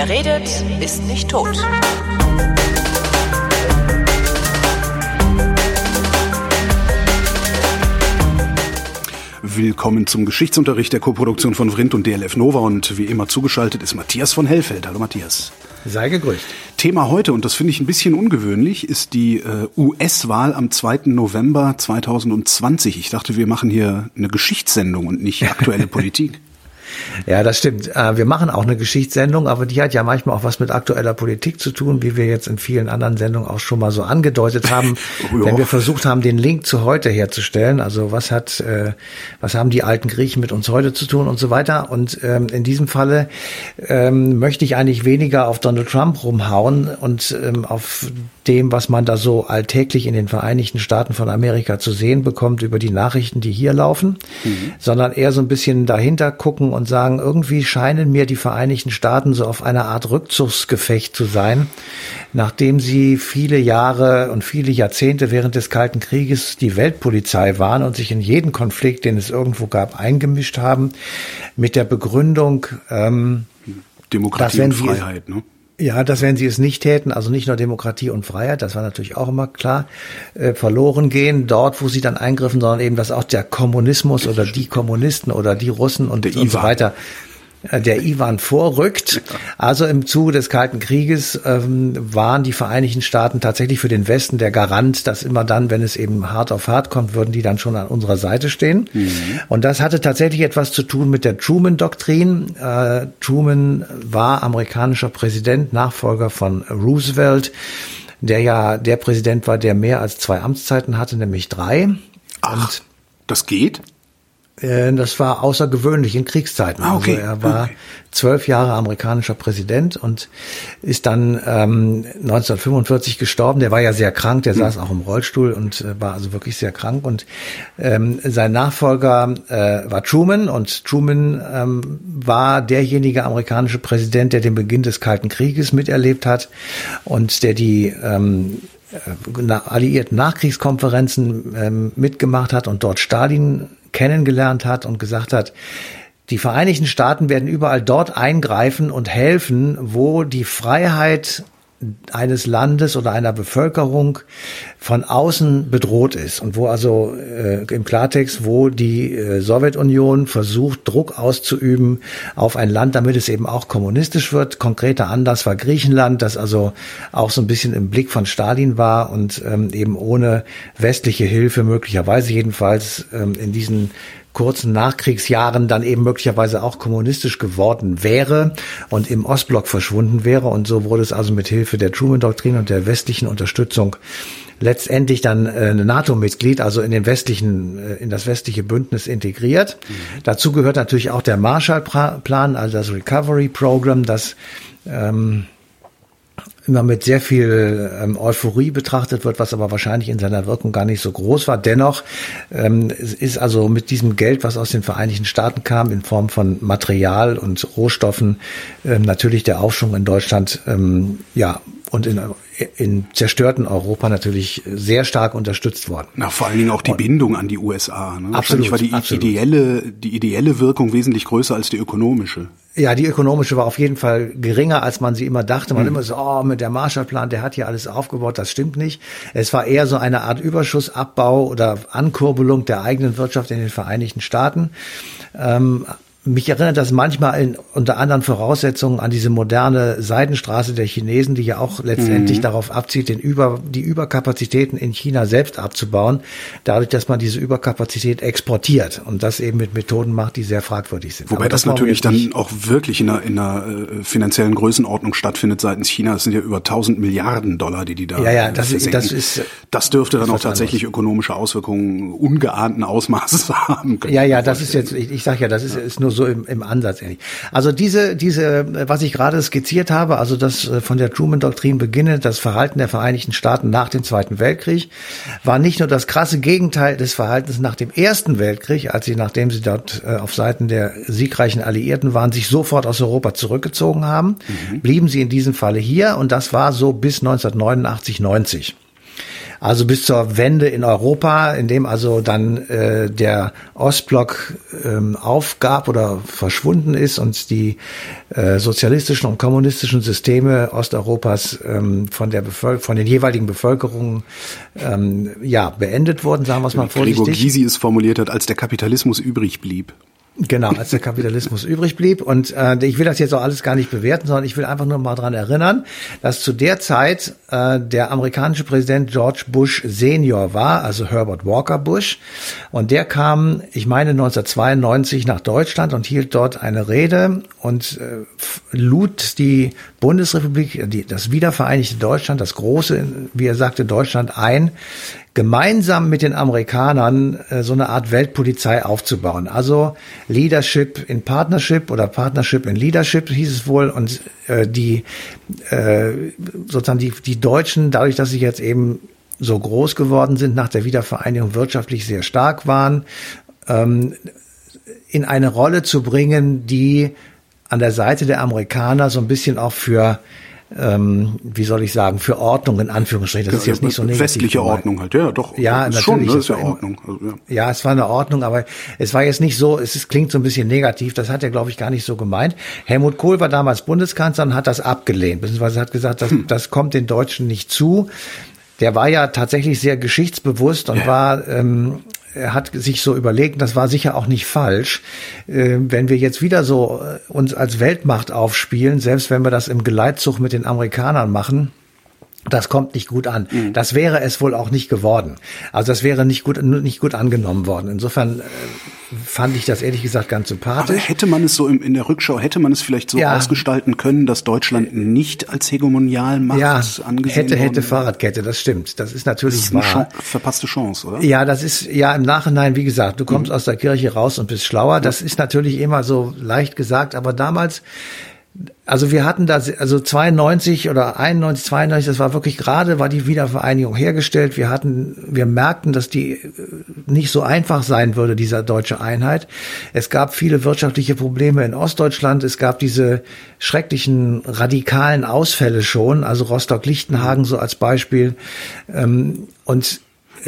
Wer redet, ist nicht tot. Willkommen zum Geschichtsunterricht der Koproduktion von Vrindt und DLF Nova und wie immer zugeschaltet ist Matthias von Hellfeld. Hallo Matthias. Sei gegrüßt. Thema heute, und das finde ich ein bisschen ungewöhnlich, ist die äh, US-Wahl am 2. November 2020. Ich dachte, wir machen hier eine Geschichtssendung und nicht aktuelle Politik. Ja, das stimmt. Äh, wir machen auch eine Geschichtssendung, aber die hat ja manchmal auch was mit aktueller Politik zu tun, wie wir jetzt in vielen anderen Sendungen auch schon mal so angedeutet haben, wenn wir versucht haben, den Link zu heute herzustellen. Also was hat, äh, was haben die alten Griechen mit uns heute zu tun und so weiter. Und ähm, in diesem Falle ähm, möchte ich eigentlich weniger auf Donald Trump rumhauen und ähm, auf dem, was man da so alltäglich in den Vereinigten Staaten von Amerika zu sehen bekommt über die Nachrichten, die hier laufen, mhm. sondern eher so ein bisschen dahinter gucken und sagen, irgendwie scheinen mir die Vereinigten Staaten so auf einer Art Rückzugsgefecht zu sein, nachdem sie viele Jahre und viele Jahrzehnte während des Kalten Krieges die Weltpolizei waren und sich in jeden Konflikt, den es irgendwo gab, eingemischt haben, mit der Begründung, ähm, Demokratie und Freiheit, ne? Ja, dass wenn sie es nicht täten, also nicht nur Demokratie und Freiheit, das war natürlich auch immer klar, äh, verloren gehen, dort, wo sie dann eingriffen, sondern eben, dass auch der Kommunismus oder die Kommunisten oder die Russen und, und so weiter der Iwan vorrückt. Also im Zuge des Kalten Krieges ähm, waren die Vereinigten Staaten tatsächlich für den Westen der Garant, dass immer dann, wenn es eben hart auf hart kommt, würden die dann schon an unserer Seite stehen. Mhm. Und das hatte tatsächlich etwas zu tun mit der Truman-Doktrin. Äh, Truman war amerikanischer Präsident, Nachfolger von Roosevelt, der ja der Präsident war, der mehr als zwei Amtszeiten hatte, nämlich drei. Ach, Und das geht? Äh, das war außergewöhnlich in Kriegszeiten. Ah, okay. Also er war okay. zwölf Jahre amerikanischer Präsident und ist dann ähm, 1945 gestorben. Der war ja sehr krank, der mhm. saß auch im Rollstuhl und äh, war also wirklich sehr krank. Und ähm, sein Nachfolger äh, war Truman und Truman ähm, war derjenige amerikanische Präsident, der den Beginn des Kalten Krieges miterlebt hat und der die ähm, äh, alliierten Nachkriegskonferenzen ähm, mitgemacht hat und dort Stalin kennengelernt hat und gesagt hat, die Vereinigten Staaten werden überall dort eingreifen und helfen, wo die Freiheit eines Landes oder einer Bevölkerung von außen bedroht ist und wo also äh, im Klartext, wo die äh, Sowjetunion versucht, Druck auszuüben auf ein Land, damit es eben auch kommunistisch wird. Konkreter Anlass war Griechenland, das also auch so ein bisschen im Blick von Stalin war und ähm, eben ohne westliche Hilfe möglicherweise jedenfalls ähm, in diesen kurzen Nachkriegsjahren dann eben möglicherweise auch kommunistisch geworden wäre und im Ostblock verschwunden wäre. Und so wurde es also mit Hilfe der Truman-Doktrin und der westlichen Unterstützung letztendlich dann äh, NATO-Mitglied, also in den westlichen, äh, in das westliche Bündnis integriert. Mhm. Dazu gehört natürlich auch der Marshall-Plan, also das Recovery Program, das ähm, immer mit sehr viel ähm, Euphorie betrachtet wird, was aber wahrscheinlich in seiner Wirkung gar nicht so groß war. Dennoch ähm, ist also mit diesem Geld, was aus den Vereinigten Staaten kam, in Form von Material und Rohstoffen, ähm, natürlich der Aufschwung in Deutschland ähm, ja und in, in zerstörten Europa natürlich sehr stark unterstützt worden. Na, vor allen Dingen auch die und Bindung an die USA. Ne? Absolut, war die absolut. ideelle, die ideelle Wirkung wesentlich größer als die ökonomische. Ja, die ökonomische war auf jeden Fall geringer, als man sie immer dachte. Man mhm. immer so, oh, mit der Marshallplan, der hat hier alles aufgebaut. Das stimmt nicht. Es war eher so eine Art Überschussabbau oder Ankurbelung der eigenen Wirtschaft in den Vereinigten Staaten. Ähm, mich erinnert das manchmal in, unter anderen Voraussetzungen an diese moderne Seidenstraße der Chinesen, die ja auch letztendlich mhm. darauf abzieht, den Über, die Überkapazitäten in China selbst abzubauen, dadurch, dass man diese Überkapazität exportiert und das eben mit Methoden macht, die sehr fragwürdig sind. Wobei das, das natürlich dann auch wirklich in einer, in einer äh, finanziellen Größenordnung stattfindet seitens China. Es sind ja über 1000 Milliarden Dollar, die die da Ja, ja, das, ist, das ist das dürfte dann auch tatsächlich anderes. ökonomische Auswirkungen ungeahnten Ausmaßes haben. Ja, ja, das ist jetzt, ich, ich sage ja, das ist, ist nur so im, im Ansatz ähnlich. Also diese, diese, was ich gerade skizziert habe, also das äh, von der Truman-Doktrin beginnend, das Verhalten der Vereinigten Staaten nach dem Zweiten Weltkrieg, war nicht nur das krasse Gegenteil des Verhaltens nach dem Ersten Weltkrieg, als sie, nachdem sie dort äh, auf Seiten der siegreichen Alliierten waren, sich sofort aus Europa zurückgezogen haben, mhm. blieben sie in diesem Falle hier und das war so bis 1989, 90. Also bis zur Wende in Europa, in dem also dann äh, der Ostblock ähm, aufgab oder verschwunden ist und die äh, sozialistischen und kommunistischen Systeme Osteuropas ähm, von der Bevölker von den jeweiligen Bevölkerungen ähm, ja beendet wurden, sagen wir es mal vorsichtig. Gregor Gysi es formuliert hat, als der Kapitalismus übrig blieb. Genau, als der Kapitalismus übrig blieb. Und äh, ich will das jetzt auch alles gar nicht bewerten, sondern ich will einfach nur mal dran erinnern, dass zu der Zeit äh, der amerikanische Präsident George Bush Senior war, also Herbert Walker Bush. Und der kam, ich meine, 1992 nach Deutschland und hielt dort eine Rede und äh, lud die Bundesrepublik, die, das wiedervereinigte Deutschland, das große, wie er sagte, Deutschland ein, gemeinsam mit den Amerikanern äh, so eine Art Weltpolizei aufzubauen. Also Leadership in Partnership oder Partnership in Leadership hieß es wohl und äh, die äh, sozusagen die, die Deutschen, dadurch, dass sie jetzt eben so groß geworden sind, nach der Wiedervereinigung wirtschaftlich sehr stark waren, ähm, in eine Rolle zu bringen, die an der Seite der Amerikaner so ein bisschen auch für ähm, wie soll ich sagen, für Ordnung in Anführungsstrichen. Das ja, ist jetzt nicht so negativ. Westliche gemeint. Ordnung halt, ja, doch. Ja, natürlich. Schon, ne? ist ja Ordnung. Also, ja. ja, es war eine Ordnung, aber es war jetzt nicht so, es ist, klingt so ein bisschen negativ, das hat er, glaube ich, gar nicht so gemeint. Helmut Kohl war damals Bundeskanzler und hat das abgelehnt, beziehungsweise hat gesagt, das, hm. das kommt den Deutschen nicht zu. Der war ja tatsächlich sehr geschichtsbewusst und ja. war ähm, er hat sich so überlegt, das war sicher auch nicht falsch, äh, wenn wir jetzt wieder so äh, uns als Weltmacht aufspielen, selbst wenn wir das im Geleitzug mit den Amerikanern machen, das kommt nicht gut an. Mhm. Das wäre es wohl auch nicht geworden. Also das wäre nicht gut, nicht gut angenommen worden. Insofern äh, fand ich das ehrlich gesagt ganz sympathisch. Aber hätte man es so im, in der Rückschau, hätte man es vielleicht so ja. ausgestalten können, dass Deutschland nicht als Hegemonialmacht ja, angesehen hätte, worden hätte Fahrradkette, das stimmt. Das ist natürlich das ist eine wahr. Verpasste Chance, oder? Ja, das ist ja im Nachhinein, wie gesagt, du kommst mhm. aus der Kirche raus und bist schlauer. Das ist natürlich immer so leicht gesagt, aber damals also wir hatten da, also 92 oder 91, 92, das war wirklich gerade, war die Wiedervereinigung hergestellt. Wir hatten, wir merkten, dass die äh, nicht so einfach sein würde, dieser deutsche Einheit. Es gab viele wirtschaftliche Probleme in Ostdeutschland. Es gab diese schrecklichen radikalen Ausfälle schon, also Rostock-Lichtenhagen so als Beispiel. Ähm, und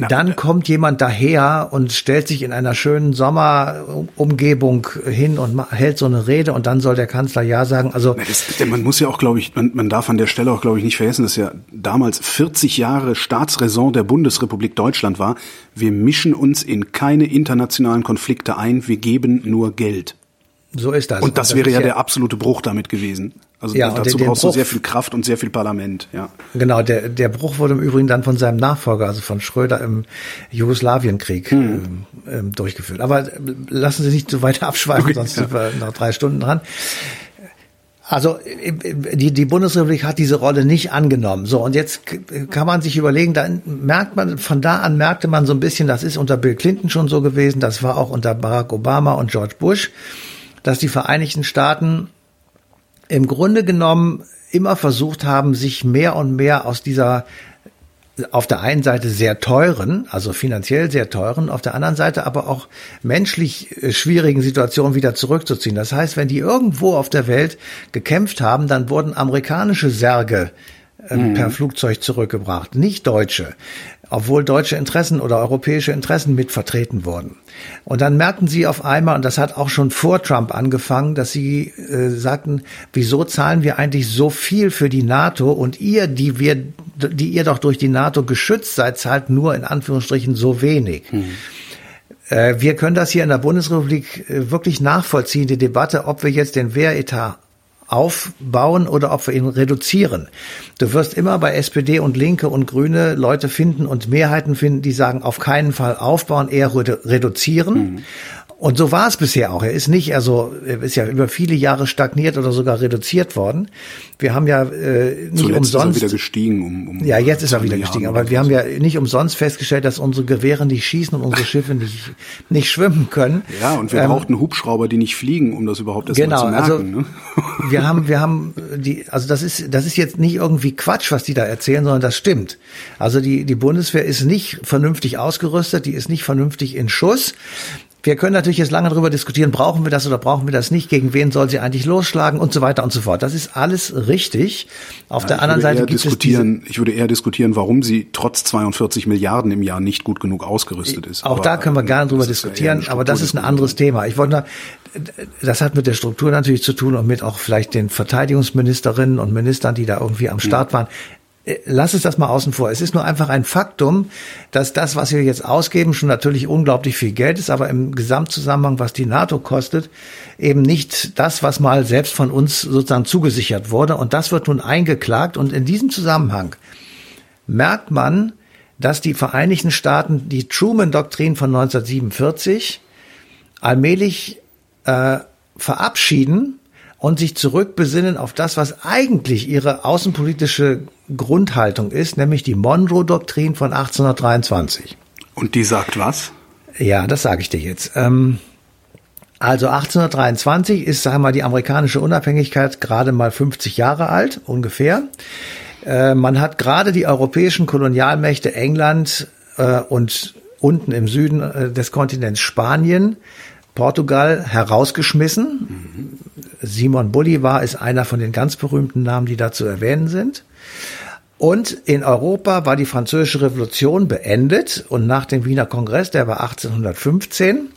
dann kommt jemand daher und stellt sich in einer schönen Sommerumgebung hin und hält so eine Rede und dann soll der Kanzler ja sagen. Also das, man muss ja auch, glaube ich, man, man darf an der Stelle auch, glaube ich, nicht vergessen, dass ja damals 40 Jahre Staatsräson der Bundesrepublik Deutschland war. Wir mischen uns in keine internationalen Konflikte ein, wir geben nur Geld. So ist das. Und das, und das wäre ja der absolute Bruch damit gewesen. Also ja, dazu den, brauchst den du sehr viel Kraft und sehr viel Parlament, ja. Genau, der, der Bruch wurde im Übrigen dann von seinem Nachfolger, also von Schröder im Jugoslawienkrieg hm. ähm, ähm durchgeführt. Aber äh, lassen Sie nicht so weiter abschweifen, okay, sonst ja. sind wir noch drei Stunden dran. Also die, die Bundesrepublik hat diese Rolle nicht angenommen. So, und jetzt kann man sich überlegen, da merkt man, von da an merkte man so ein bisschen, das ist unter Bill Clinton schon so gewesen, das war auch unter Barack Obama und George Bush, dass die Vereinigten Staaten im Grunde genommen immer versucht haben, sich mehr und mehr aus dieser auf der einen Seite sehr teuren, also finanziell sehr teuren, auf der anderen Seite aber auch menschlich äh, schwierigen Situationen wieder zurückzuziehen. Das heißt, wenn die irgendwo auf der Welt gekämpft haben, dann wurden amerikanische Särge mhm. per Flugzeug zurückgebracht, nicht deutsche obwohl deutsche Interessen oder europäische Interessen mit vertreten wurden. Und dann merkten sie auf einmal, und das hat auch schon vor Trump angefangen, dass sie äh, sagten, wieso zahlen wir eigentlich so viel für die NATO und ihr, die wir, die ihr doch durch die NATO geschützt seid, zahlt nur in Anführungsstrichen so wenig. Mhm. Wir können das hier in der Bundesrepublik äh, wirklich nachvollziehen, die Debatte, ob wir jetzt den Wehretat aufbauen oder ob wir ihn reduzieren. Du wirst immer bei SPD und Linke und Grüne Leute finden und Mehrheiten finden, die sagen, auf keinen Fall aufbauen, eher reduzieren. Mhm. Und so war es bisher auch. Er ist nicht, also er ist ja über viele Jahre stagniert oder sogar reduziert worden. Wir haben ja äh, nicht Zuletzt umsonst. Ist er wieder gestiegen. Um, um ja, jetzt ist er wieder gestiegen. Aber wir haben ja nicht umsonst festgestellt, dass unsere Gewehre nicht schießen und unsere Schiffe nicht nicht schwimmen können. Ja, und wir ähm, brauchten Hubschrauber, die nicht fliegen, um das überhaupt erst genau, zu merken. Also, ne? wir haben, wir haben die, also das ist, das ist jetzt nicht irgendwie Quatsch, was die da erzählen, sondern das stimmt. Also die die Bundeswehr ist nicht vernünftig ausgerüstet, die ist nicht vernünftig in Schuss. Wir können natürlich jetzt lange darüber diskutieren, brauchen wir das oder brauchen wir das nicht, gegen wen soll sie eigentlich losschlagen und so weiter und so fort. Das ist alles richtig. Auf ja, der anderen Seite gibt diskutieren, es Ich würde eher diskutieren, warum sie trotz 42 Milliarden im Jahr nicht gut genug ausgerüstet ist. Auch aber, da können wir gerne drüber diskutieren, ja aber das ist ein anderes Thema. Ich wollte, das hat mit der Struktur natürlich zu tun und mit auch vielleicht den Verteidigungsministerinnen und Ministern, die da irgendwie am Start waren. Äh, lass es das mal außen vor. Es ist nur einfach ein Faktum, dass das, was wir jetzt ausgeben, schon natürlich unglaublich viel Geld ist, aber im Gesamtzusammenhang, was die NATO kostet, eben nicht das, was mal selbst von uns sozusagen zugesichert wurde. Und das wird nun eingeklagt. Und in diesem Zusammenhang merkt man, dass die Vereinigten Staaten die Truman-Doktrin von 1947 allmählich äh, verabschieden und sich zurückbesinnen auf das, was eigentlich ihre außenpolitische Grundhaltung ist, nämlich die Monroe-Doktrin von 1823. Und die sagt was? Ja, das sage ich dir jetzt. Ähm, also 1823 ist, sagen wir mal, die amerikanische Unabhängigkeit gerade mal 50 Jahre alt, ungefähr. Äh, man hat gerade die europäischen Kolonialmächte England äh, und unten im Süden äh, des Kontinents Spanien Portugal herausgeschmissen. Simon Bolivar ist einer von den ganz berühmten Namen, die da zu erwähnen sind. Und in Europa war die französische Revolution beendet und nach dem Wiener Kongress, der war 1815,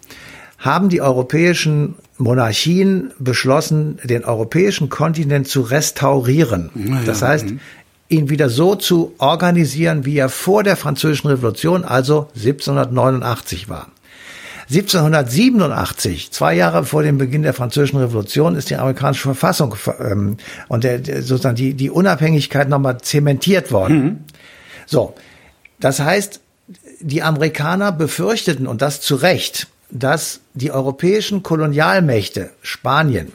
haben die europäischen Monarchien beschlossen, den europäischen Kontinent zu restaurieren. Ja, das heißt, mhm. ihn wieder so zu organisieren, wie er vor der französischen Revolution, also 1789 war. 1787, zwei Jahre vor dem Beginn der Französischen Revolution, ist die amerikanische Verfassung ähm, und der, der, sozusagen die, die Unabhängigkeit nochmal zementiert worden. Mhm. So, das heißt, die Amerikaner befürchteten, und das zu Recht, dass die europäischen Kolonialmächte, Spanien,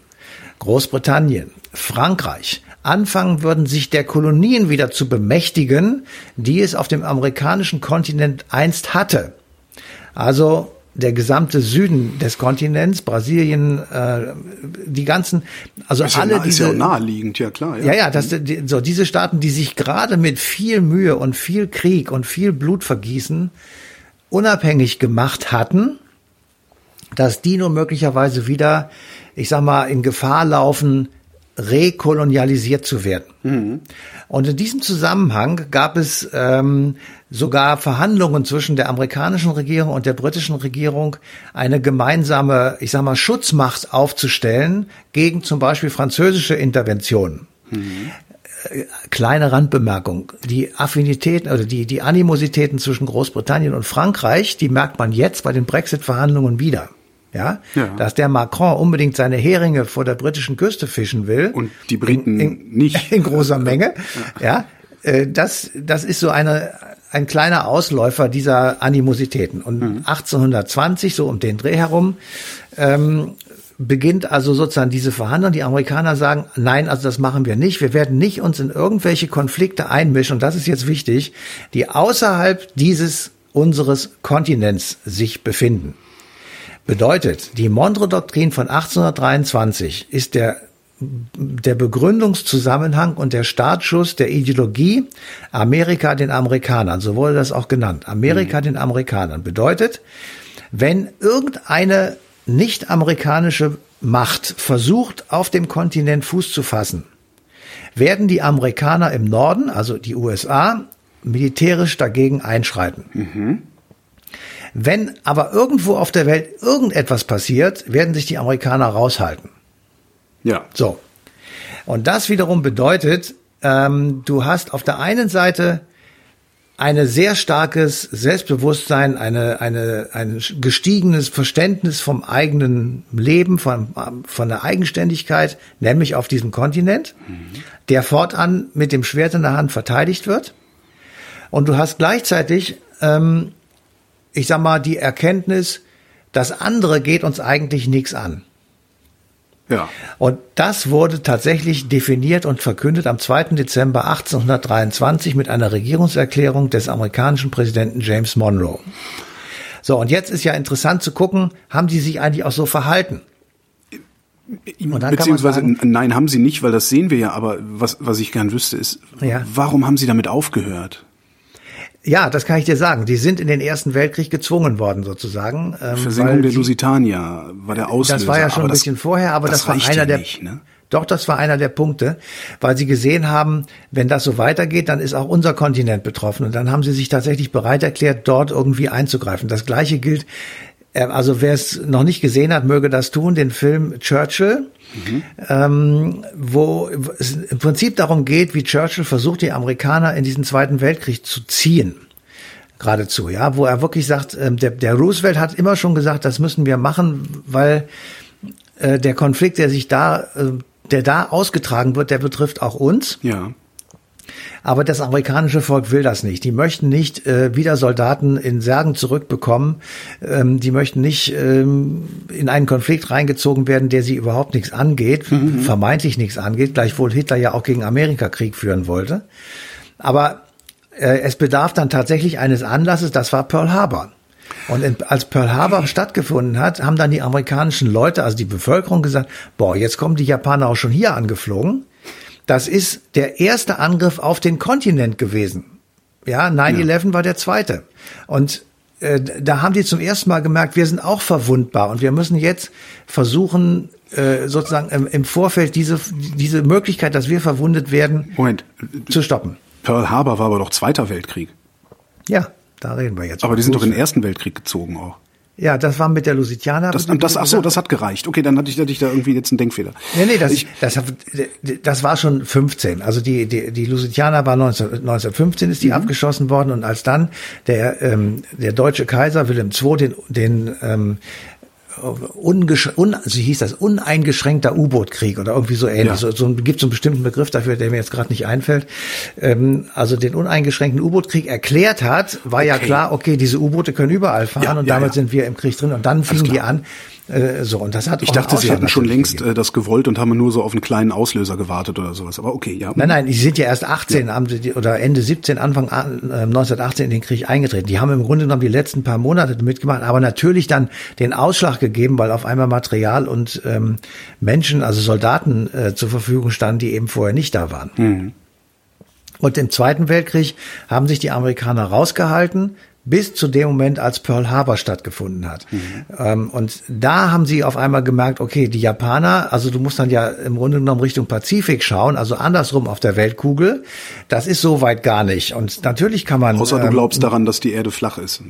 Großbritannien, Frankreich, anfangen würden, sich der Kolonien wieder zu bemächtigen, die es auf dem amerikanischen Kontinent einst hatte. Also der gesamte Süden des Kontinents, Brasilien, äh, die ganzen, also ist alle ja, diese, ist ja naheliegend, ja klar. Ja, ja, ja das, die, so diese Staaten, die sich gerade mit viel Mühe und viel Krieg und viel Blutvergießen unabhängig gemacht hatten, dass die nur möglicherweise wieder, ich sag mal, in Gefahr laufen, rekolonialisiert zu werden. Mhm. Und in diesem Zusammenhang gab es ähm, sogar Verhandlungen zwischen der amerikanischen Regierung und der britischen Regierung, eine gemeinsame, ich sag mal, Schutzmacht aufzustellen gegen zum Beispiel französische Interventionen. Mhm. Kleine Randbemerkung. Die Affinitäten oder die, die Animositäten zwischen Großbritannien und Frankreich, die merkt man jetzt bei den Brexit-Verhandlungen wieder. Ja? ja? dass der Macron unbedingt seine Heringe vor der britischen Küste fischen will. Und die Briten in, in, nicht. In großer Menge. ja. ja, äh, das, das ist so eine, ein kleiner Ausläufer dieser Animositäten. Und mhm. 1820, so um den Dreh herum, ähm, beginnt also sozusagen diese Verhandlung. Die Amerikaner sagen, nein, also das machen wir nicht. Wir werden nicht uns in irgendwelche Konflikte einmischen. Und das ist jetzt wichtig, die außerhalb dieses unseres Kontinents sich befinden. Bedeutet, die Monroe-Doktrin von 1823 ist der, der Begründungszusammenhang und der Startschuss der Ideologie Amerika den Amerikanern. So wurde das auch genannt. Amerika mhm. den Amerikanern. Bedeutet, wenn irgendeine nicht-amerikanische Macht versucht, auf dem Kontinent Fuß zu fassen, werden die Amerikaner im Norden, also die USA, militärisch dagegen einschreiten. Mhm. Wenn aber irgendwo auf der Welt irgendetwas passiert, werden sich die Amerikaner raushalten. Ja. So. Und das wiederum bedeutet, ähm, du hast auf der einen Seite eine sehr starkes Selbstbewusstsein, eine, eine, ein gestiegenes Verständnis vom eigenen Leben, von, von der Eigenständigkeit, nämlich auf diesem Kontinent, mhm. der fortan mit dem Schwert in der Hand verteidigt wird. Und du hast gleichzeitig ähm, ich sag mal, die Erkenntnis, das andere geht uns eigentlich nichts an. Ja. Und das wurde tatsächlich definiert und verkündet am 2. Dezember 1823 mit einer Regierungserklärung des amerikanischen Präsidenten James Monroe. So, und jetzt ist ja interessant zu gucken, haben die sich eigentlich auch so verhalten? Beziehungsweise, sagen, nein, haben sie nicht, weil das sehen wir ja, aber was, was ich gern wüsste, ist, ja. warum haben sie damit aufgehört? Ja, das kann ich dir sagen. Die sind in den Ersten Weltkrieg gezwungen worden, sozusagen. Ähm, Versenkung der Lusitania war der Auslöser. Das war ja schon ein bisschen vorher, aber das, das war einer ja der. Nicht, ne? Doch, das war einer der Punkte, weil sie gesehen haben, wenn das so weitergeht, dann ist auch unser Kontinent betroffen. Und dann haben sie sich tatsächlich bereit erklärt, dort irgendwie einzugreifen. Das Gleiche gilt, also wer es noch nicht gesehen hat, möge das tun, den Film Churchill, mhm. ähm, wo es im Prinzip darum geht, wie Churchill versucht, die Amerikaner in diesen Zweiten Weltkrieg zu ziehen geradezu, ja, wo er wirklich sagt, ähm, der, der Roosevelt hat immer schon gesagt, das müssen wir machen, weil äh, der Konflikt, der sich da äh, der da ausgetragen wird, der betrifft auch uns. Ja. Aber das amerikanische Volk will das nicht. Die möchten nicht äh, wieder Soldaten in Särgen zurückbekommen. Ähm, die möchten nicht ähm, in einen Konflikt reingezogen werden, der sie überhaupt nichts angeht, mhm. vermeintlich nichts angeht, gleichwohl Hitler ja auch gegen Amerika Krieg führen wollte. Aber äh, es bedarf dann tatsächlich eines Anlasses, das war Pearl Harbor. Und in, als Pearl Harbor stattgefunden hat, haben dann die amerikanischen Leute, also die Bevölkerung gesagt, boah, jetzt kommen die Japaner auch schon hier angeflogen. Das ist der erste Angriff auf den Kontinent gewesen. Ja, 9-11 ja. war der zweite. Und äh, da haben die zum ersten Mal gemerkt, wir sind auch verwundbar und wir müssen jetzt versuchen, äh, sozusagen im, im Vorfeld diese, diese Möglichkeit, dass wir verwundet werden, Moment. zu stoppen. Pearl Harbor war aber doch Zweiter Weltkrieg. Ja. Da reden wir jetzt. Aber die sind doch in den Ersten Weltkrieg gezogen auch. Ja, das war mit der Lusitianer. Das, das, ach so, das hat gereicht. Okay, dann hatte ich, hatte ich da irgendwie jetzt einen Denkfehler. Nee, nee, das, ich, das, das war schon 15. Also die, die, die Lusitianer war 19, 1915 ist die mhm. abgeschossen worden und als dann der, ähm, der deutsche Kaiser Wilhelm II den, den ähm, un, also hieß das, uneingeschränkter U-Boot-Krieg oder irgendwie so ähnlich. Ja. So, so gibt so einen bestimmten Begriff dafür, der mir jetzt gerade nicht einfällt. Ähm, also den uneingeschränkten U-Boot-Krieg erklärt hat, war okay. ja klar, okay, diese U-Boote können überall fahren ja, und ja, damit sind wir im Krieg drin. Und dann fingen die an, äh, so, und das hat Ich dachte, sie hätten schon längst äh, das gewollt und haben nur so auf einen kleinen Auslöser gewartet oder sowas. Aber okay, ja. Nein, nein, die sind ja erst 18 ja. Haben sie, oder Ende 17, Anfang äh, 1918 in den Krieg eingetreten. Die haben im Grunde genommen die letzten paar Monate mitgemacht, aber natürlich dann den Ausschlag gegeben, weil auf einmal Material und ähm, Menschen, also Soldaten äh, zur Verfügung standen, die eben vorher nicht da waren. Mhm. Und im Zweiten Weltkrieg haben sich die Amerikaner rausgehalten, bis zu dem Moment, als Pearl Harbor stattgefunden hat. Mhm. Ähm, und da haben sie auf einmal gemerkt, okay, die Japaner, also du musst dann ja im Grunde genommen Richtung Pazifik schauen, also andersrum auf der Weltkugel, das ist so weit gar nicht. Und natürlich kann man. Außer du ähm, glaubst daran, dass die Erde flach ist.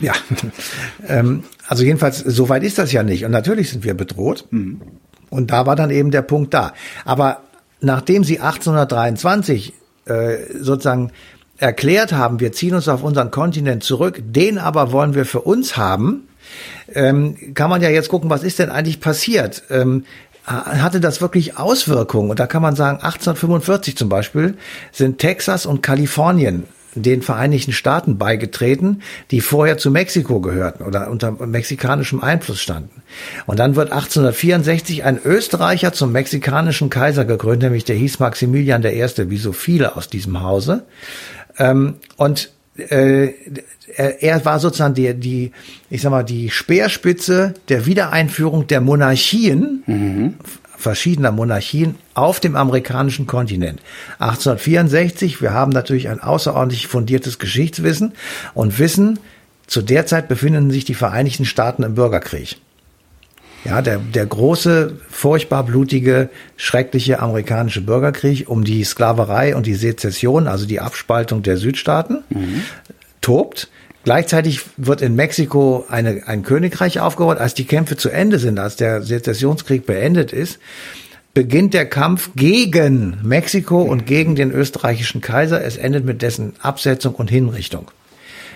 Ja, ähm, also jedenfalls, so weit ist das ja nicht. Und natürlich sind wir bedroht. Mhm. Und da war dann eben der Punkt da. Aber nachdem sie 1823 äh, sozusagen erklärt haben, wir ziehen uns auf unseren Kontinent zurück, den aber wollen wir für uns haben, ähm, kann man ja jetzt gucken, was ist denn eigentlich passiert? Ähm, hatte das wirklich Auswirkungen? Und da kann man sagen, 1845 zum Beispiel sind Texas und Kalifornien den Vereinigten Staaten beigetreten, die vorher zu Mexiko gehörten oder unter mexikanischem Einfluss standen. Und dann wird 1864 ein Österreicher zum mexikanischen Kaiser gekrönt, nämlich der hieß Maximilian I., wie so viele aus diesem Hause. Ähm, und äh, er war sozusagen die, die, ich sag mal, die Speerspitze der Wiedereinführung der Monarchien, mhm. verschiedener Monarchien auf dem amerikanischen Kontinent. 1864, wir haben natürlich ein außerordentlich fundiertes Geschichtswissen und wissen, zu der Zeit befinden sich die Vereinigten Staaten im Bürgerkrieg. Ja, der, der große, furchtbar blutige, schreckliche amerikanische Bürgerkrieg um die Sklaverei und die Sezession, also die Abspaltung der Südstaaten, mhm. tobt. Gleichzeitig wird in Mexiko eine, ein Königreich aufgebaut. Als die Kämpfe zu Ende sind, als der Sezessionskrieg beendet ist, beginnt der Kampf gegen Mexiko und gegen den österreichischen Kaiser. Es endet mit dessen Absetzung und Hinrichtung.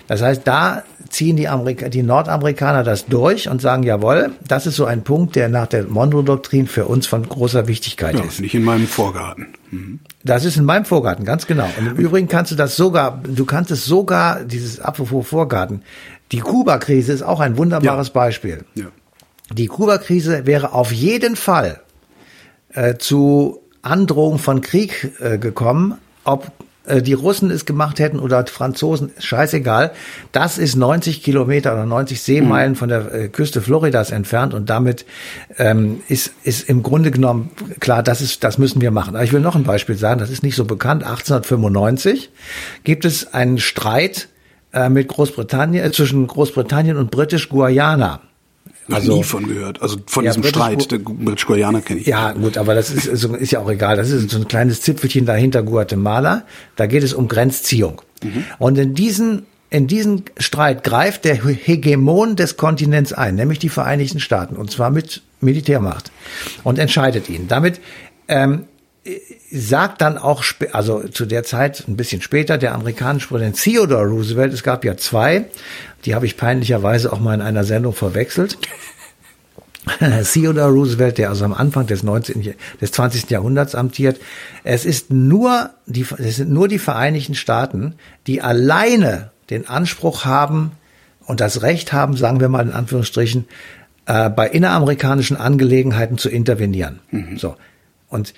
Das heißt, da ziehen die, Amerika die Nordamerikaner das durch und sagen, jawohl, das ist so ein Punkt, der nach der Monroe-Doktrin für uns von großer Wichtigkeit ja, ist. Nicht in meinem Vorgarten. Mhm. Das ist in meinem Vorgarten, ganz genau. Und im Übrigen kannst du das sogar, du kannst es sogar, dieses apropos Vorgarten, die Kuba-Krise ist auch ein wunderbares ja. Beispiel. Ja. Die Kuba-Krise wäre auf jeden Fall äh, zu Androhung von Krieg äh, gekommen, ob äh, die Russen es gemacht hätten oder Franzosen, scheißegal. Das ist 90 Kilometer oder 90 Seemeilen mhm. von der äh, Küste Floridas entfernt und damit ähm, ist, ist im Grunde genommen klar, das ist, das müssen wir machen. Aber ich will noch ein Beispiel sagen, das ist nicht so bekannt. 1895 gibt es einen Streit äh, mit Großbritannien, äh, zwischen Großbritannien und British Guayana. Also, nie von gehört. Also von ja, diesem British Streit, der British Guayana kenne ich. Ja, gut, aber das ist, ist, ist ja auch egal. Das ist so ein kleines Zipfelchen dahinter Guatemala. Da geht es um Grenzziehung. Mhm. Und in diesen in diesen Streit greift der Hegemon des Kontinents ein, nämlich die Vereinigten Staaten, und zwar mit Militärmacht und entscheidet ihn. Damit ähm, sagt dann auch, also zu der Zeit ein bisschen später, der amerikanische Präsident Theodore Roosevelt, es gab ja zwei, die habe ich peinlicherweise auch mal in einer Sendung verwechselt. Theodore Roosevelt, der also am Anfang des 19. des 20. Jahrhunderts amtiert. Es ist nur die, es sind nur die Vereinigten Staaten, die alleine den Anspruch haben und das Recht haben, sagen wir mal in Anführungsstrichen, äh, bei inneramerikanischen Angelegenheiten zu intervenieren. Mhm. So. Und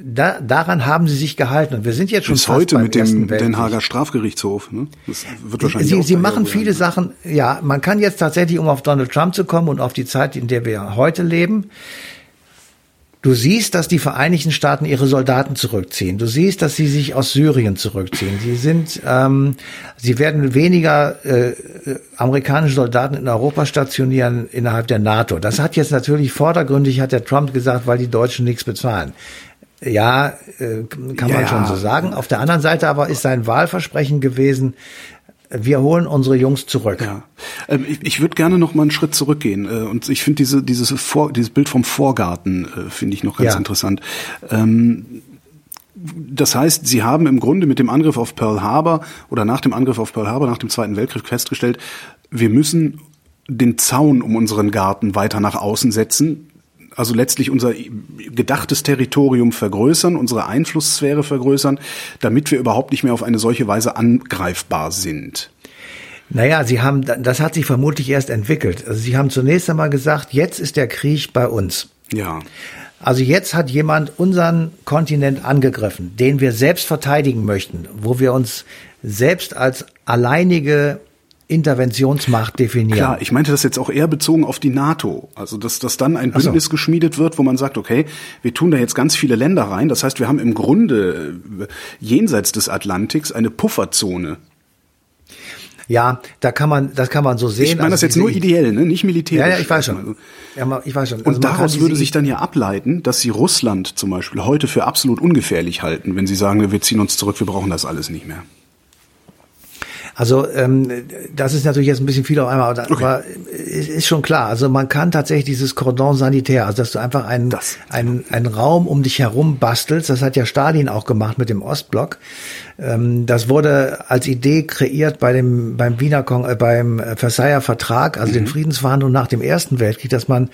da, daran haben sie sich gehalten. Und wir sind jetzt schon Bis heute mit dem Den Haager Strafgerichtshof. Ne? Das wird wahrscheinlich sie, sie machen viele Sachen. Ja, man kann jetzt tatsächlich, um auf Donald Trump zu kommen und auf die Zeit, in der wir heute leben, Du siehst, dass die Vereinigten Staaten ihre Soldaten zurückziehen. Du siehst, dass sie sich aus Syrien zurückziehen. Sie sind, ähm, sie werden weniger äh, amerikanische Soldaten in Europa stationieren innerhalb der NATO. Das hat jetzt natürlich vordergründig, hat der Trump gesagt, weil die Deutschen nichts bezahlen. Ja, äh, kann man ja. schon so sagen. Auf der anderen Seite aber ist sein Wahlversprechen gewesen, wir holen unsere Jungs zurück. Ja. Ähm, ich, ich würde gerne noch mal einen Schritt zurückgehen äh, und ich finde diese dieses Vor, dieses Bild vom Vorgarten äh, finde ich noch ganz ja. interessant. Ähm, das heißt, Sie haben im Grunde mit dem Angriff auf Pearl Harbor oder nach dem Angriff auf Pearl Harbor, nach dem Zweiten Weltkrieg festgestellt, wir müssen den Zaun um unseren Garten weiter nach außen setzen, also letztlich unser gedachtes Territorium vergrößern, unsere Einflusssphäre vergrößern, damit wir überhaupt nicht mehr auf eine solche Weise angreifbar sind. Naja, Sie haben, das hat sich vermutlich erst entwickelt. Also Sie haben zunächst einmal gesagt, jetzt ist der Krieg bei uns. Ja. Also jetzt hat jemand unseren Kontinent angegriffen, den wir selbst verteidigen möchten, wo wir uns selbst als alleinige Interventionsmacht definieren. Klar, ich meinte das jetzt auch eher bezogen auf die NATO. Also, dass, dass dann ein Bündnis so. geschmiedet wird, wo man sagt, okay, wir tun da jetzt ganz viele Länder rein. Das heißt, wir haben im Grunde äh, jenseits des Atlantiks eine Pufferzone. Ja, da kann man, das kann man so sehen. Ich meine das also jetzt nur ideell, ne? nicht militärisch. Ja, ja, ich weiß schon. Also ja, ich weiß schon. Also Und daraus würde sich dann ja ableiten, dass sie Russland zum Beispiel heute für absolut ungefährlich halten, wenn sie sagen, wir ziehen uns zurück, wir brauchen das alles nicht mehr. Also ähm, das ist natürlich jetzt ein bisschen viel auf einmal, aber okay. ist schon klar. Also man kann tatsächlich dieses Cordon sanitär, also dass du einfach einen, einen, einen Raum um dich herum bastelst, das hat ja Stalin auch gemacht mit dem Ostblock. Ähm, das wurde als Idee kreiert bei dem beim Wiener Kong, äh, beim Versailler Vertrag, also mhm. den Friedensverhandlungen nach dem Ersten Weltkrieg, dass man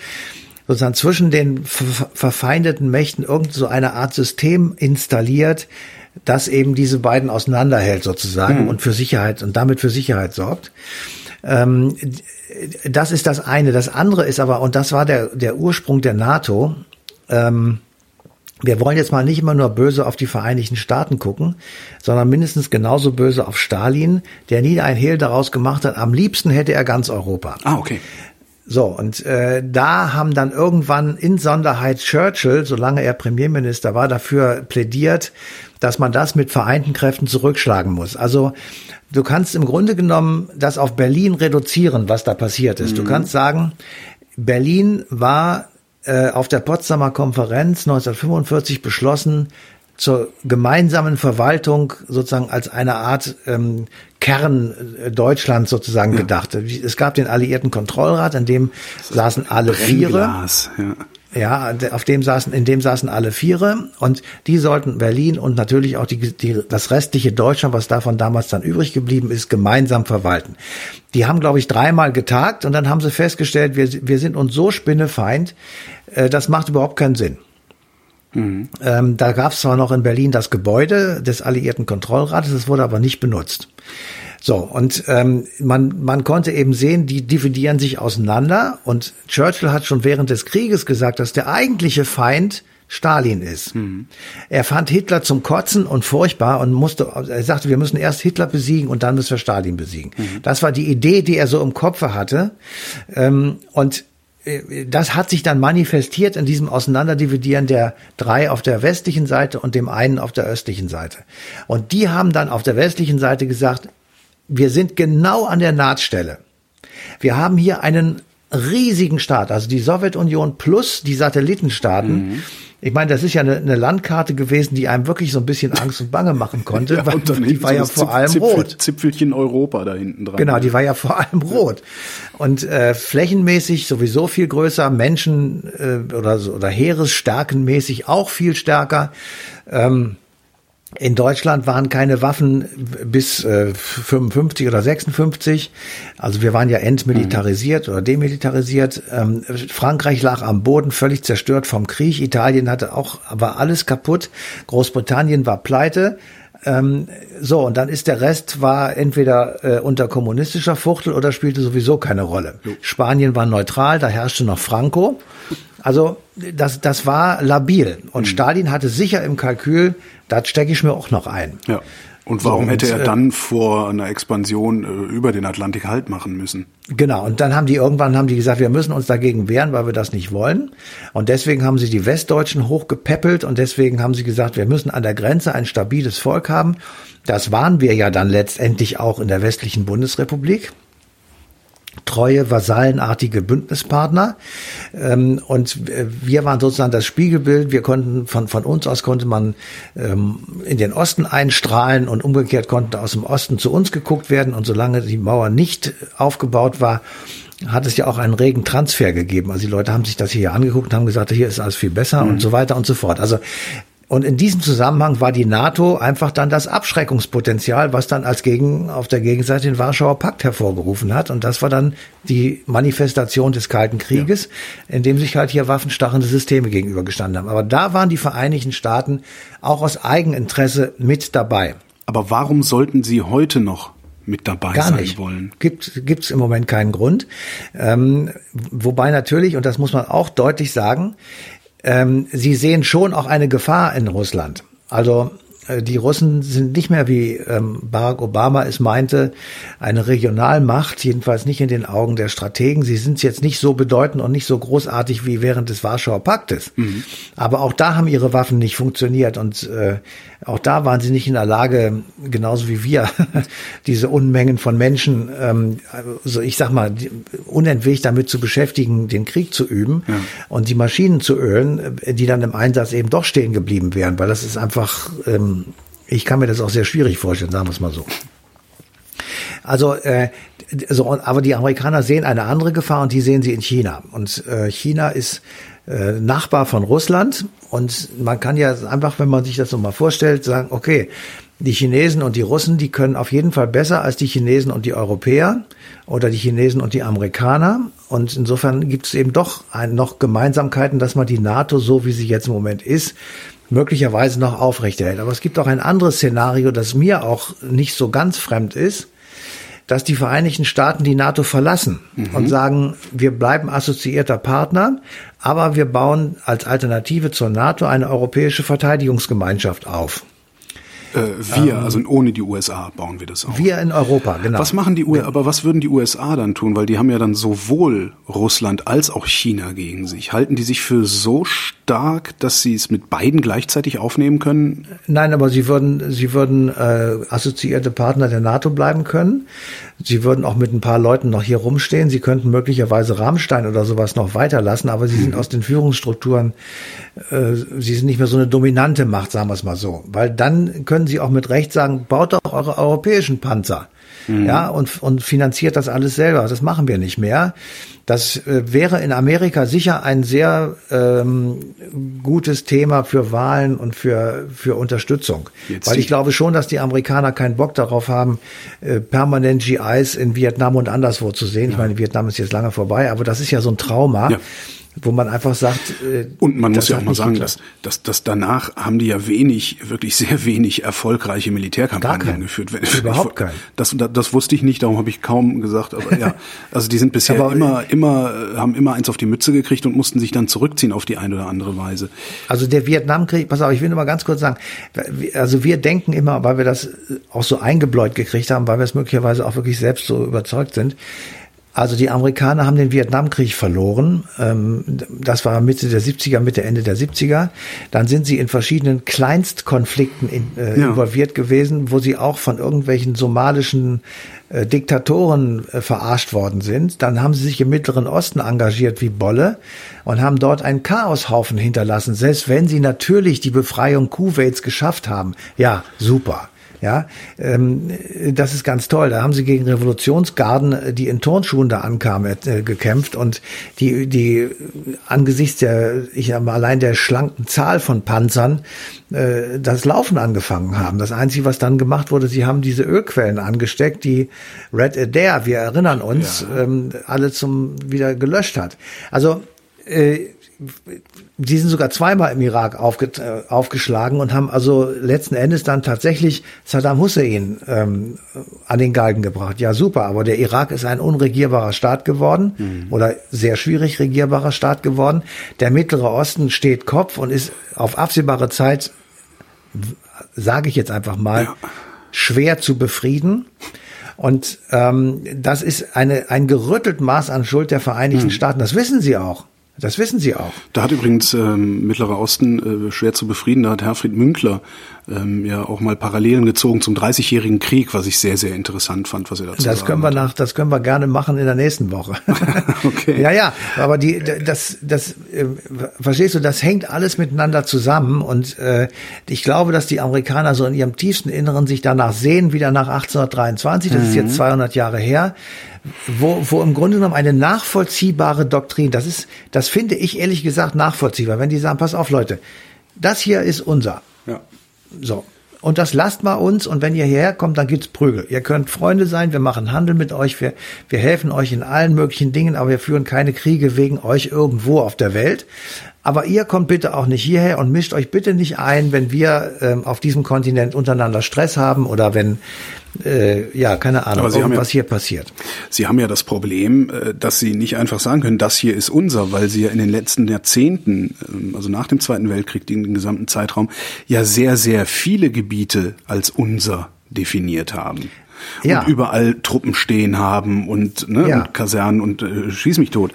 sozusagen zwischen den verfeindeten Mächten irgend so eine Art System installiert, das eben diese beiden auseinanderhält sozusagen mhm. und für Sicherheit und damit für Sicherheit sorgt. Ähm, das ist das eine. Das andere ist aber, und das war der, der Ursprung der NATO, ähm, wir wollen jetzt mal nicht immer nur böse auf die Vereinigten Staaten gucken, sondern mindestens genauso böse auf Stalin, der nie ein Hehl daraus gemacht hat. Am liebsten hätte er ganz Europa. Ah, okay. So, und äh, da haben dann irgendwann in Sonderheit Churchill, solange er Premierminister war, dafür plädiert, dass man das mit vereinten Kräften zurückschlagen muss. Also du kannst im Grunde genommen das auf Berlin reduzieren, was da passiert ist. Mhm. Du kannst sagen, Berlin war äh, auf der Potsdamer Konferenz 1945 beschlossen, zur gemeinsamen Verwaltung sozusagen als eine Art ähm, Kern äh, Deutschlands sozusagen ja. gedacht. Es gab den Alliierten Kontrollrat, in dem saßen alle Viere. Ja. Ja, auf dem saßen, in dem saßen alle Viere und die sollten Berlin und natürlich auch die, die, das restliche Deutschland, was davon damals dann übrig geblieben ist, gemeinsam verwalten. Die haben, glaube ich, dreimal getagt und dann haben sie festgestellt, wir, wir sind uns so spinnefeind, äh, das macht überhaupt keinen Sinn. Mhm. Ähm, da gab es zwar noch in Berlin das Gebäude des Alliierten Kontrollrates, das wurde aber nicht benutzt. So, und ähm, man, man konnte eben sehen, die dividieren sich auseinander. Und Churchill hat schon während des Krieges gesagt, dass der eigentliche Feind Stalin ist. Mhm. Er fand Hitler zum Kotzen und furchtbar und musste, er sagte, wir müssen erst Hitler besiegen und dann müssen wir Stalin besiegen. Mhm. Das war die Idee, die er so im Kopf hatte. Ähm, und das hat sich dann manifestiert in diesem Auseinanderdividieren der drei auf der westlichen Seite und dem einen auf der östlichen Seite. Und die haben dann auf der westlichen Seite gesagt, wir sind genau an der Nahtstelle. Wir haben hier einen riesigen Staat, also die Sowjetunion plus die Satellitenstaaten. Mhm. Ich meine, das ist ja eine, eine, Landkarte gewesen, die einem wirklich so ein bisschen Angst und Bange machen konnte, ja, weil die war so ja vor allem Zipfel, rot. Zipfelchen Europa da hinten dran. Genau, die war ja vor allem rot. Und äh, flächenmäßig sowieso viel größer, Menschen äh, oder, oder Heeresstärkenmäßig auch viel stärker. Ähm, in Deutschland waren keine Waffen bis äh, 55 oder 56. Also wir waren ja entmilitarisiert mhm. oder demilitarisiert. Ähm, Frankreich lag am Boden, völlig zerstört vom Krieg. Italien hatte auch, war alles kaputt. Großbritannien war pleite. Ähm, so, und dann ist der Rest war entweder äh, unter kommunistischer Fuchtel oder spielte sowieso keine Rolle. Jo. Spanien war neutral, da herrschte noch Franco. Also das, das war labil. Und mhm. Stalin hatte sicher im Kalkül, das stecke ich mir auch noch ein. Ja. Und warum so, hätte er äh, dann vor einer Expansion äh, über den Atlantik Halt machen müssen? Genau, und dann haben die irgendwann haben die gesagt, wir müssen uns dagegen wehren, weil wir das nicht wollen. Und deswegen haben sie die Westdeutschen hochgepäppelt und deswegen haben sie gesagt, wir müssen an der Grenze ein stabiles Volk haben. Das waren wir ja dann letztendlich auch in der westlichen Bundesrepublik treue, vasallenartige Bündnispartner. Ähm, und wir waren sozusagen das Spiegelbild. Wir konnten von, von uns aus konnte man ähm, in den Osten einstrahlen und umgekehrt konnte aus dem Osten zu uns geguckt werden. Und solange die Mauer nicht aufgebaut war, hat es ja auch einen regen Transfer gegeben. Also die Leute haben sich das hier angeguckt und haben gesagt, hier ist alles viel besser mhm. und so weiter und so fort. Also und in diesem Zusammenhang war die NATO einfach dann das Abschreckungspotenzial, was dann als Gegen, auf der Gegenseite den Warschauer Pakt hervorgerufen hat. Und das war dann die Manifestation des Kalten Krieges, ja. in dem sich halt hier waffenstarrende Systeme gegenübergestanden haben. Aber da waren die Vereinigten Staaten auch aus Eigeninteresse mit dabei. Aber warum sollten sie heute noch mit dabei Gar sein nicht. wollen. Gibt gibt's im Moment keinen Grund. Ähm, wobei natürlich, und das muss man auch deutlich sagen, ähm, sie sehen schon auch eine Gefahr in Russland. Also äh, die Russen sind nicht mehr, wie ähm, Barack Obama es meinte, eine Regionalmacht, jedenfalls nicht in den Augen der Strategen. Sie sind jetzt nicht so bedeutend und nicht so großartig wie während des Warschauer Paktes. Mhm. Aber auch da haben ihre Waffen nicht funktioniert und äh, auch da waren sie nicht in der Lage, genauso wie wir, diese Unmengen von Menschen, ähm, also ich sag mal, unentwegt damit zu beschäftigen, den Krieg zu üben ja. und die Maschinen zu ölen, die dann im Einsatz eben doch stehen geblieben wären, weil das ist einfach, ähm, ich kann mir das auch sehr schwierig vorstellen, sagen wir es mal so. Also, äh, so, aber die Amerikaner sehen eine andere Gefahr und die sehen sie in China. Und äh, China ist äh, Nachbar von Russland. Und man kann ja einfach, wenn man sich das so mal vorstellt, sagen, okay, die Chinesen und die Russen, die können auf jeden Fall besser als die Chinesen und die Europäer oder die Chinesen und die Amerikaner. Und insofern gibt es eben doch ein, noch Gemeinsamkeiten, dass man die NATO, so wie sie jetzt im Moment ist, möglicherweise noch aufrechterhält. Aber es gibt auch ein anderes Szenario, das mir auch nicht so ganz fremd ist dass die Vereinigten Staaten die NATO verlassen mhm. und sagen, wir bleiben assoziierter Partner, aber wir bauen als Alternative zur NATO eine europäische Verteidigungsgemeinschaft auf. Äh, wir, ähm, also ohne die USA bauen wir das auf. Wir in Europa, genau. Was machen die USA, aber was würden die USA dann tun? Weil die haben ja dann sowohl Russland als auch China gegen sich. Halten die sich für so stark, dass sie es mit beiden gleichzeitig aufnehmen können? Nein, aber sie würden, sie würden äh, assoziierte Partner der NATO bleiben können. Sie würden auch mit ein paar Leuten noch hier rumstehen. Sie könnten möglicherweise Rammstein oder sowas noch weiterlassen, aber sie sind mhm. aus den Führungsstrukturen, äh, sie sind nicht mehr so eine dominante Macht, sagen wir es mal so. Weil dann können sie auch mit Recht sagen, baut doch eure europäischen Panzer. Mhm. Ja, und, und finanziert das alles selber. Das machen wir nicht mehr. Das äh, wäre in Amerika sicher ein sehr ähm, gutes Thema für Wahlen und für, für Unterstützung. Jetzt Weil ich glaube schon, dass die Amerikaner keinen Bock darauf haben, äh, permanent GIs in Vietnam und anderswo zu sehen. Ja. Ich meine, Vietnam ist jetzt lange vorbei, aber das ist ja so ein Trauma. Ja wo man einfach sagt. Äh, und man muss ja auch mal sagen, dass, dass, dass danach haben die ja wenig, wirklich sehr wenig erfolgreiche Militärkampagnen geführt. Überhaupt kein. Das, das, das wusste ich nicht, darum habe ich kaum gesagt. Aber ja, also die sind bisher aber, immer, immer, haben immer eins auf die Mütze gekriegt und mussten sich dann zurückziehen auf die eine oder andere Weise. Also der Vietnamkrieg, pass auf, ich will nur mal ganz kurz sagen, also wir denken immer, weil wir das auch so eingebläut gekriegt haben, weil wir es möglicherweise auch wirklich selbst so überzeugt sind, also die Amerikaner haben den Vietnamkrieg verloren. Ähm, das war Mitte der 70er, Mitte, Ende der 70er. Dann sind sie in verschiedenen Kleinstkonflikten äh, ja. involviert gewesen, wo sie auch von irgendwelchen somalischen äh, Diktatoren äh, verarscht worden sind. Dann haben sie sich im Mittleren Osten engagiert wie Bolle und haben dort einen Chaoshaufen hinterlassen, selbst wenn sie natürlich die Befreiung Kuwaits geschafft haben. Ja, super. Ja, ähm, das ist ganz toll. Da haben sie gegen Revolutionsgarden, die in Turnschuhen da ankamen, äh, gekämpft und die, die angesichts der, ich habe allein der schlanken Zahl von Panzern, äh, das Laufen angefangen haben. Das Einzige, was dann gemacht wurde, sie haben diese Ölquellen angesteckt, die Red Adair, wir erinnern uns, ja. ähm, alle zum wieder gelöscht hat. Also äh, die sind sogar zweimal im Irak aufge, äh, aufgeschlagen und haben also letzten Endes dann tatsächlich Saddam Hussein ähm, an den Galgen gebracht. Ja, super, aber der Irak ist ein unregierbarer Staat geworden mhm. oder sehr schwierig regierbarer Staat geworden. Der Mittlere Osten steht Kopf und ist auf absehbare Zeit, sage ich jetzt einfach mal, ja. schwer zu befrieden. Und ähm, das ist eine, ein gerüttelt Maß an Schuld der Vereinigten mhm. Staaten. Das wissen sie auch. Das wissen Sie auch. Da hat übrigens ähm, Mittlerer Osten äh, schwer zu befrieden. Da hat Herfried Münkler ähm, ja auch mal Parallelen gezogen zum Dreißigjährigen Krieg, was ich sehr, sehr interessant fand, was er dazu Das können wir nach, das können wir gerne machen in der nächsten Woche. okay. Ja, ja, aber die, das, das, äh, verstehst du, das hängt alles miteinander zusammen und äh, ich glaube, dass die Amerikaner so in ihrem tiefsten Inneren sich danach sehen, wieder nach 1823, das mhm. ist jetzt 200 Jahre her, wo, wo im Grunde genommen eine nachvollziehbare Doktrin, das ist, das finde ich ehrlich gesagt nachvollziehbar, wenn die sagen, pass auf Leute, das hier ist unser. So. Und das lasst mal uns und wenn ihr hierher kommt, dann gibt's Prügel. Ihr könnt Freunde sein, wir machen Handel mit euch, wir, wir helfen euch in allen möglichen Dingen, aber wir führen keine Kriege wegen euch irgendwo auf der Welt. Aber ihr kommt bitte auch nicht hierher und mischt euch bitte nicht ein, wenn wir ähm, auf diesem Kontinent untereinander Stress haben oder wenn, äh, ja, keine Ahnung, was ja, hier passiert. Sie haben ja das Problem, äh, dass Sie nicht einfach sagen können, das hier ist unser, weil Sie ja in den letzten Jahrzehnten, ähm, also nach dem Zweiten Weltkrieg, den gesamten Zeitraum, ja sehr, sehr viele Gebiete als unser definiert haben. Ja. Und überall Truppen stehen haben und, ne, ja. und Kasernen und äh, schieß mich tot.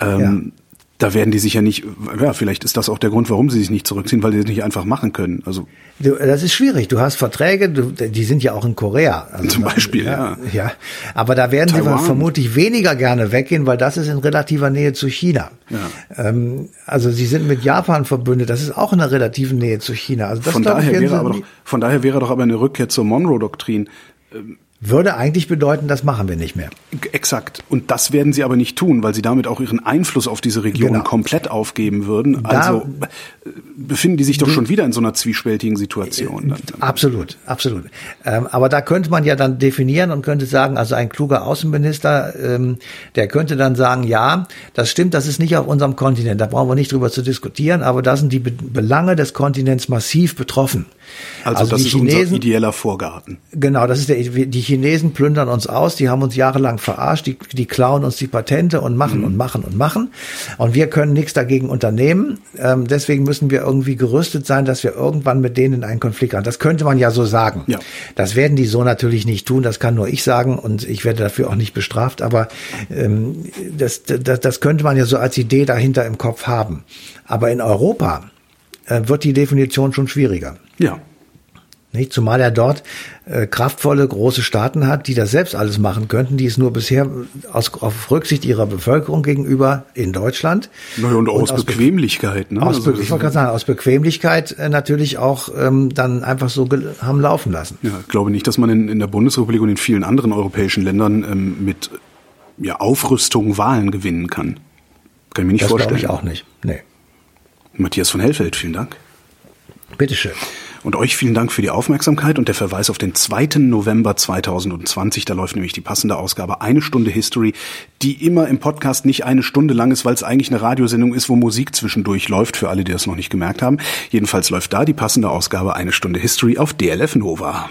Ähm, ja da werden die sich ja nicht, ja, vielleicht ist das auch der Grund, warum sie sich nicht zurückziehen, weil sie es nicht einfach machen können. Also du, das ist schwierig. Du hast Verträge, du, die sind ja auch in Korea. Also zum Beispiel, ja, ja. Ja, aber da werden Taiwan. sie vermutlich weniger gerne weggehen, weil das ist in relativer Nähe zu China. Ja. Ähm, also sie sind mit Japan verbündet, das ist auch in einer relativen Nähe zu China. Also das von daher wäre aber doch, von daher wäre doch aber eine Rückkehr zur Monroe-Doktrin. Würde eigentlich bedeuten, das machen wir nicht mehr. Exakt. Und das werden sie aber nicht tun, weil sie damit auch ihren Einfluss auf diese Region genau. komplett aufgeben würden. Da also äh, befinden die sich doch schon wieder in so einer zwiespältigen Situation. Dann. Absolut, absolut. Ähm, aber da könnte man ja dann definieren und könnte sagen, also ein kluger Außenminister, ähm, der könnte dann sagen, ja, das stimmt, das ist nicht auf unserem Kontinent, da brauchen wir nicht drüber zu diskutieren, aber da sind die Be Belange des Kontinents massiv betroffen. Also, also das ist Chinesen, unser ideeller Vorgarten. Genau, das ist der, die Chinesen plündern uns aus, die haben uns jahrelang verarscht, die, die klauen uns die Patente und machen mhm. und machen und machen. Und wir können nichts dagegen unternehmen. Ähm, deswegen müssen wir irgendwie gerüstet sein, dass wir irgendwann mit denen in einen Konflikt haben. Das könnte man ja so sagen. Ja. Das werden die so natürlich nicht tun, das kann nur ich sagen und ich werde dafür auch nicht bestraft, aber ähm, das, das, das könnte man ja so als Idee dahinter im Kopf haben. Aber in Europa äh, wird die Definition schon schwieriger. Ja. Nicht? Zumal er dort äh, kraftvolle große Staaten hat, die das selbst alles machen könnten, die es nur bisher aus, auf Rücksicht ihrer Bevölkerung gegenüber in Deutschland. Naja, und, und aus, aus Bequemlichkeit. Ne? Aus, also, ich wollte gerade sagen, aus Bequemlichkeit äh, natürlich auch ähm, dann einfach so haben laufen lassen. Ja, ich glaube nicht, dass man in, in der Bundesrepublik und in vielen anderen europäischen Ländern ähm, mit ja, Aufrüstung Wahlen gewinnen kann. Kann ich mir nicht das vorstellen. Das glaube ich auch nicht. Nee. Matthias von Hellfeld, vielen Dank. Bitteschön. Und euch vielen Dank für die Aufmerksamkeit und der Verweis auf den 2. November 2020. Da läuft nämlich die passende Ausgabe Eine Stunde History, die immer im Podcast nicht eine Stunde lang ist, weil es eigentlich eine Radiosendung ist, wo Musik zwischendurch läuft, für alle, die das noch nicht gemerkt haben. Jedenfalls läuft da die passende Ausgabe Eine Stunde History auf DLF Nova.